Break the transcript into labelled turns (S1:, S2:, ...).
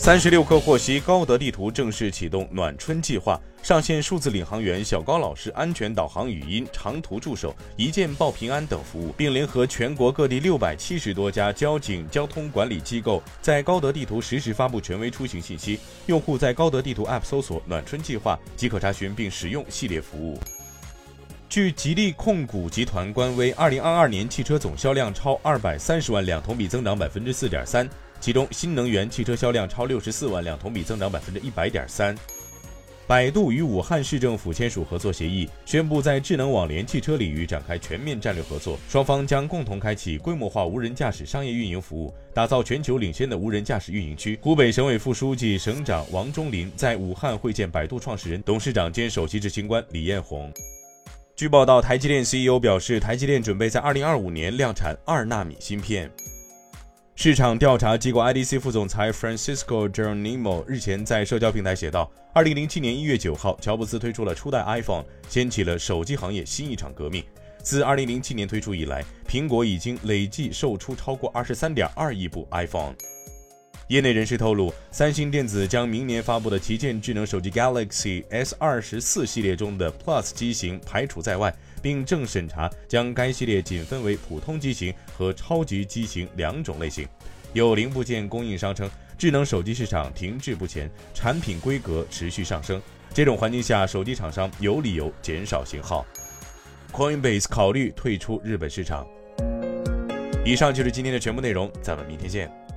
S1: 三十六氪获悉，高德地图正式启动暖春计划，上线数字领航员小高老师安全导航语音、长途助手、一键报平安等服务，并联合全国各地六百七十多家交警、交通管理机构，在高德地图实时发布权威出行信息。用户在高德地图 App 搜索“暖春计划”即可查询并使用系列服务。据吉利控股集团官微，二零二二年汽车总销量超二百三十万辆，同比增长百分之四点三。其中，新能源汽车销量超六十四万辆，同比增长百分之一百点三。百度与武汉市政府签署合作协议，宣布在智能网联汽车领域展开全面战略合作。双方将共同开启规模化无人驾驶商业运营服务，打造全球领先的无人驾驶运营区。湖北省委副书记、省长王忠林在武汉会见百度创始人、董事长兼首席执行官李彦宏。据报道，台积电 CEO 表示，台积电准备在二零二五年量产二纳米芯片。市场调查机构 IDC 副总裁 Francisco Geronimo 日前在社交平台写道：“二零零七年一月九号，乔布斯推出了初代 iPhone，掀起了手机行业新一场革命。自二零零七年推出以来，苹果已经累计售出超过二十三点二亿部 iPhone。”业内人士透露，三星电子将明年发布的旗舰智能手机 Galaxy S 二十四系列中的 Plus 机型排除在外，并正审查将该系列仅分为普通机型和超级机型两种类型。有零部件供应商称，智能手机市场停滞不前，产品规格持续上升。这种环境下，手机厂商有理由减少型号。Coinbase 考虑退出日本市场。以上就是今天的全部内容，咱们明天见。